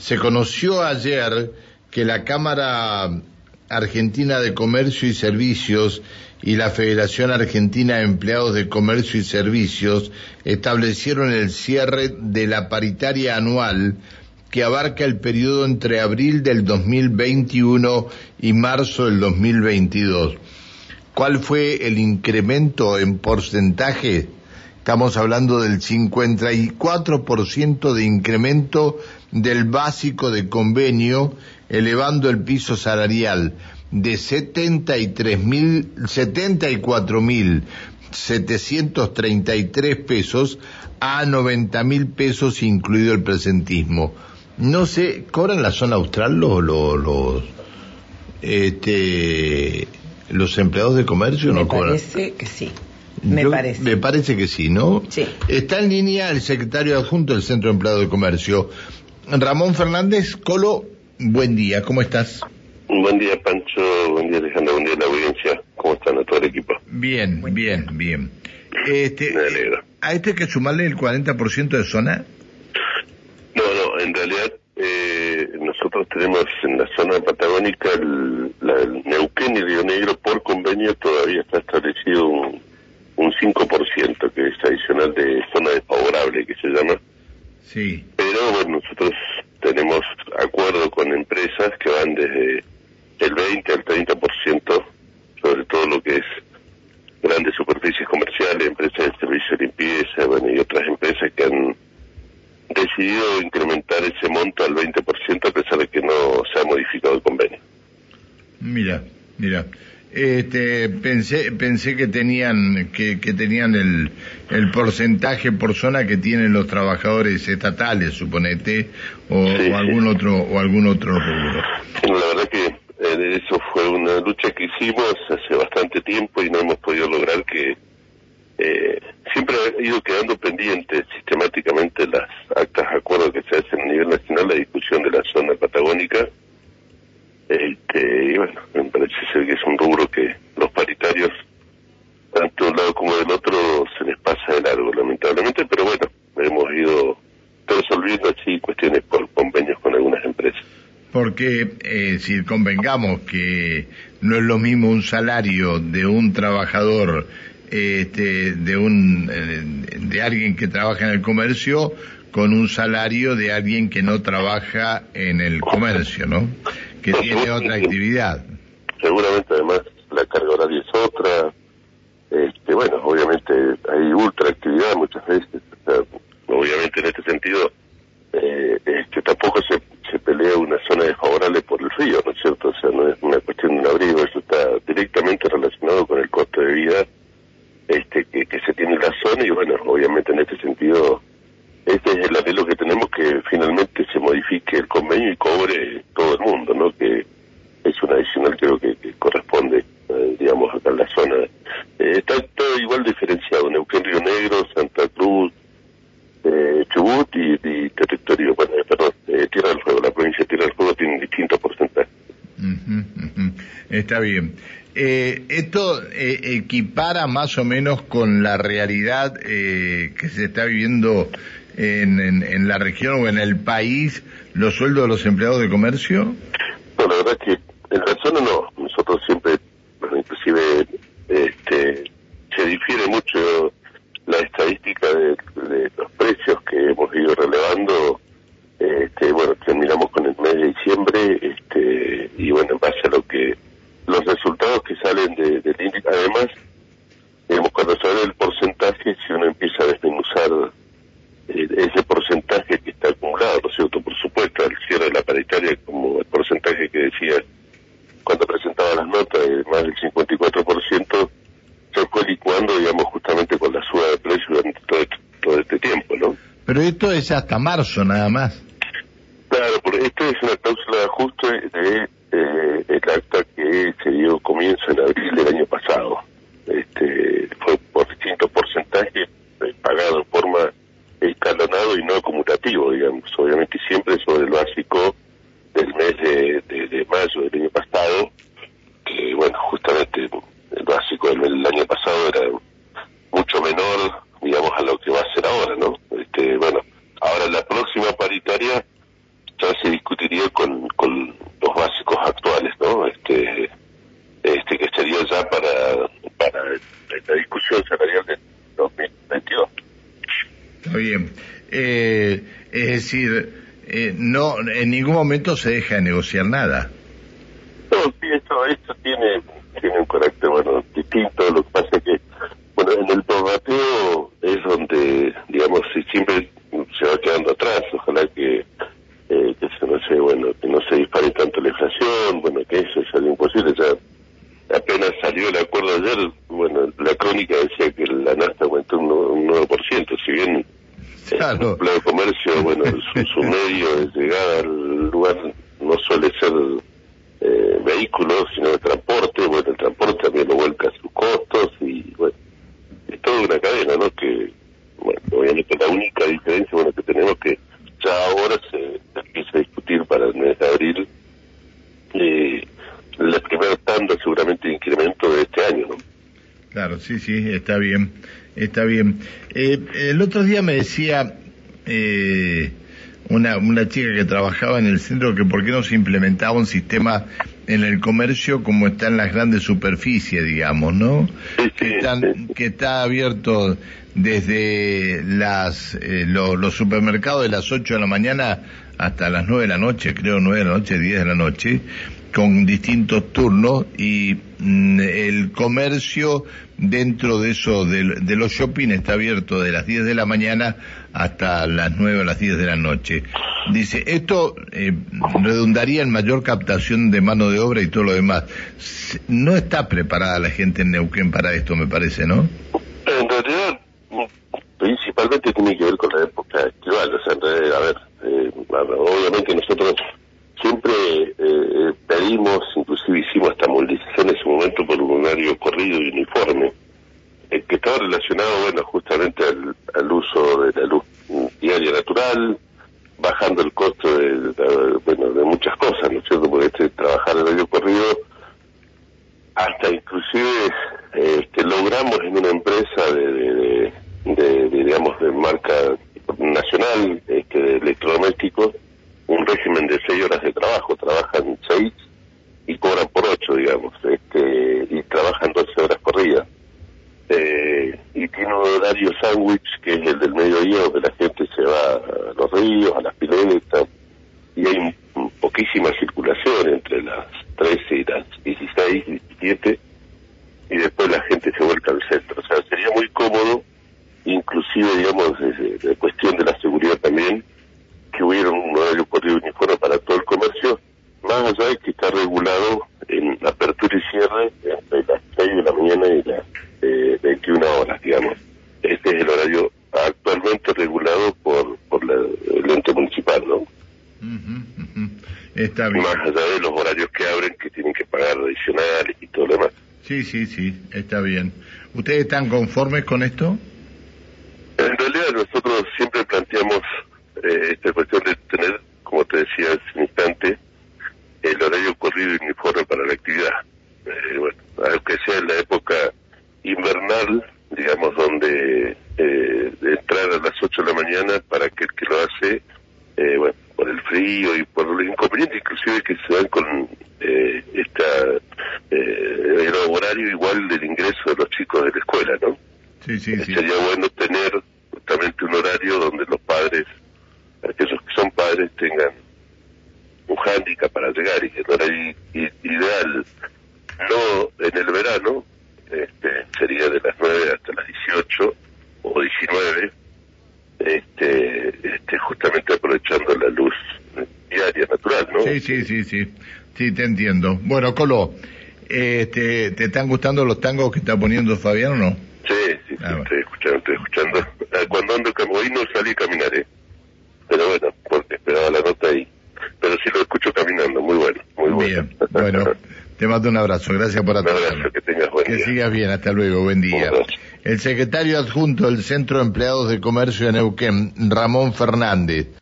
Se conoció ayer que la Cámara Argentina de Comercio y Servicios y la Federación Argentina de Empleados de Comercio y Servicios establecieron el cierre de la paritaria anual que abarca el periodo entre abril del 2021 y marzo del 2022. ¿Cuál fue el incremento en porcentaje? Estamos hablando del 54% de incremento del básico de convenio, elevando el piso salarial de 73.000, 74.733 pesos a 90.000 pesos incluido el presentismo. No sé, ¿cobran la zona austral los, los, este, los empleados de comercio? Me no cobran? parece que sí. Me Yo- parece. Me parece que sí, ¿no? Sí. Está en línea el secretario adjunto del Centro de Empleado de Comercio, Ramón Fernández. Colo, buen día, ¿cómo estás? Buen día, Pancho. Buen día, Alejandro. Buen día, la audiencia. ¿Cómo están a todo el equipo? Bien, bien, bien. Este, Me alegro. ¿A este hay que sumarle el 40% de zona? No, no, en realidad eh, nosotros tenemos en la zona patagónica el, la, el Neuquén y Río Negro por convenio todavía está establecido un, un 5% que es adicional de zona desfavorable que se llama. Sí. Bueno, nosotros tenemos acuerdo con empresas que van desde el 20 al 30%, sobre todo lo que es grandes superficies comerciales, empresas de servicio de limpieza, y otras empresas que han decidido incrementar ese monto al 20% a pesar de que no se ha modificado el convenio. Mira, mira. Este, pensé, pensé que tenían, que, que tenían el, el porcentaje por zona que tienen los trabajadores estatales, suponete, o, Sí, o sí. algún otro, o algún otro rubro. La verdad que eh, eso fue una lucha que hicimos hace bastante tiempo y no hemos podido lograr que eh, siempre ha ido quedando pendiente sistemáticamente las actas de acuerdo que se hacen a nivel nacional la discusión de la zona patagónica este, y bueno me parece ser que es un rubro que los paritarios tanto de un lado como del otro se les pasa de largo lamentablemente pero bueno hemos ido resolviendo así cuestiones por convenios con algunas empresas Porque eh, si convengamos que no es lo mismo un salario de un trabajador, este, de un, eh, de alguien que trabaja en el comercio, con un salario de alguien que no trabaja en el comercio, ¿no? Que tiene otra actividad. seguramente además la carga horaria este bueno obviamente hay ultra actividad muchas veces obviamente en este sentido eh, este tampoco se, se pelea una zona desfavorable por el frío no es cierto o sea no es una cuestión de un abrigo eso está directamente relacionado con el costo de vida este que, que se tiene en la zona y bueno obviamente en este sentido este es el anhelo que tenemos que finalmente se modifique el convenio y cobre todo el mundo no que es un adicional creo que, que corresponde, eh, digamos, acá en la zona. Eh, está todo igual diferenciado, Neuquén, Río Negro, Santa Cruz, eh, Chubut y, y territorio, bueno, eh, perdón, eh, Tierra del Fuego, la provincia de Tierra del Fuego tiene distintos porcentajes. Ujú, ujú. Está bien. Eh, esto eh, equipara más o menos con la realidad eh, que se está viviendo en, en, la región o en el país, los sueldos de los empleados de comercio. No, la verdad es que en la zona no, nosotros siempre, bueno, inclusive, este, se difiere mucho la estadística de, de los precios que hemos ido relevando, este, bueno, terminamos con el mes de diciembre, este, y bueno, en base a lo que, los resultados que salen de- del índice, además, digamos, cuando sale el porcentaje, si uno empieza a desmenuzar eh, ese porcentaje que está acumulado, ¿no es cierto? Por supuesto, al cierre como el porcentaje que decía cuando presentaba las notas, de más del 54%, se fue licuando, digamos, justamente con la suba de precios durante todo este, todo este tiempo, ¿no? Pero esto es hasta marzo nada más. Claro, porque esto es una cláusula de ajuste de eh, el acta que se dio comienzo en abril del año pasado. Este, fue por distintos porcentajes eh, pagado en forma escalonado y no acumulativo, digamos. Obviamente siempre sobre el básico del mes de, de- de mayo del año pasado, que bueno, justamente el básico del, del año pasado era mucho menor, digamos, a lo que va a ser ahora, ¿no? Este, bueno, ahora la próxima paritaria ya se seguiría con, con los básicos actuales, ¿no? Este, este que sería ya para, para la discusión salarial del 2022. Está bien. Eh, es decir, eh, no, en ningún momento se deja de negociar nada. No, sí, esto, esto tiene, tiene un carácter, bueno, distinto. Lo que pasa es que, bueno, en el prorrateo es donde, digamos, si siempre se va quedando atrás. Ojalá que, eh, que se, no sé, bueno, que no se dispare tanto la inflación, bueno, que eso es algo imposible. Ya apenas salió el acuerdo ayer, bueno, la crónica decía que la nafta aumentó un, un 9%, si bien Claro. el de comercio, bueno, su, su medio de llegada al lugar no suele eh, vehículos, sino de transporte. Bueno, el transporte también lo vuelca a sus costos y, bueno, es toda una cadena, ¿no? Que, bueno, obviamente la única diferencia, bueno, que tenemos que ya ahora se, se empieza a discutir para el mes de abril eh, la primera tanda seguramente de incremento de este año, ¿no? Claro, sí, sí, está bien, está bien. Eh, el otro día me decía eh, una, una chica que trabajaba en el centro que por qué no se implementaba un sistema en el comercio como está en las grandes superficies, digamos, ¿no? Sí, Que, están- sí. que está abierto desde las eh, lo- los supermercados de las 8 de la mañana hasta las 9 de la noche, creo 9 de la noche, 10 de la noche, con distintos turnos y el comercio dentro de eso de, los shopping está abierto de las 10 de la mañana hasta las 9 o las 10 de la noche. Dice, esto eh, redundaría en mayor captación de mano de obra y todo lo demás. No está preparada la gente en Neuquén para esto, me parece, ¿no? En realidad, mm, principalmente tiene que ver con la época estival. O sea, a ver, eh, obviamente nosotros siempre pedimos, inclusive hicimos hasta movilización en ese momento por un horario corrido y uniforme, eh, que estaba relacionado, bueno, justamente al, uso de la luz diaria natural, bajando el costo de, bueno, de muchas cosas, ¿no es cierto? Porque este trabajar el horario corrido hasta inclusive eh, que logramos en una empresa de, de- de- de, digamos de marca nacional este, de electrodomésticos un régimen de seis horas de trabajo trabajan seis y cobran por ocho digamos este y trabajan doce horas corridas eh, y tiene un horario sándwich que es el del mediodía donde la gente se va a los ríos a las piletas y hay poquísima circulación entre las 13 y las 16, 17, y después la gente se vuelca al centro. O sea, sería muy cómodo, inclusive, digamos, de cuestión de la seguridad también, que hubiera un horario corrido uniforme para todo el comercio, más allá de que está regulado en apertura y cierre entre las 6 de la mañana y las eh, 21 horas, digamos. Este es el horario actualmente regulado por, por la- el ente municipal, ¿no? Está bien. más allá de los horarios que abren que tienen que pagar adicionales y todo lo demás. Sí, sí, sí, está bien. ¿Ustedes están conformes con esto? En realidad nosotros siempre planteamos eh, esta cuestión de tener, como te decía hace un instante, el horario corrido y uniforme para la actividad. Eh, bueno, aunque sea en la época invernal, digamos, donde eh, de entrar a las 8 de la mañana para que el que lo hace, eh, bueno, por el frío y por los inconvenientes inclusive que se dan con eh, esta eh, el horario igual del ingreso de los chicos de la escuela, ¿no? Sí, sí, sí. Sería bueno tener justamente un horario donde los padres, aquellos que son padres, tengan un hándicap para llegar y que el horario ideal, no en el verano, este, sería de las 9 hasta las 18 o 19, este, este, justamente aprovechando la luz diaria natural, ¿no? Sí, sí, sí, sí. Sí, te entiendo. Bueno, Colo, este, ¿te están gustando los tangos que está poniendo Fabián o no? Sí, sí, sí, Ah, bueno. estoy escuchando, estoy escuchando. Ah, Cuando ando hoy no salí a caminar, ¿eh? Pero bueno, porque esperaba la nota ahí. Pero sí lo escucho caminando, muy bueno, muy bueno. Bien, bueno, te mando un abrazo. Gracias por Un abrazo, atenderme. que tengas buen Que día. sigas bien, hasta luego, buen día. El secretario adjunto del Centro de Empleados de Comercio de Neuquén, Ramón Fernández.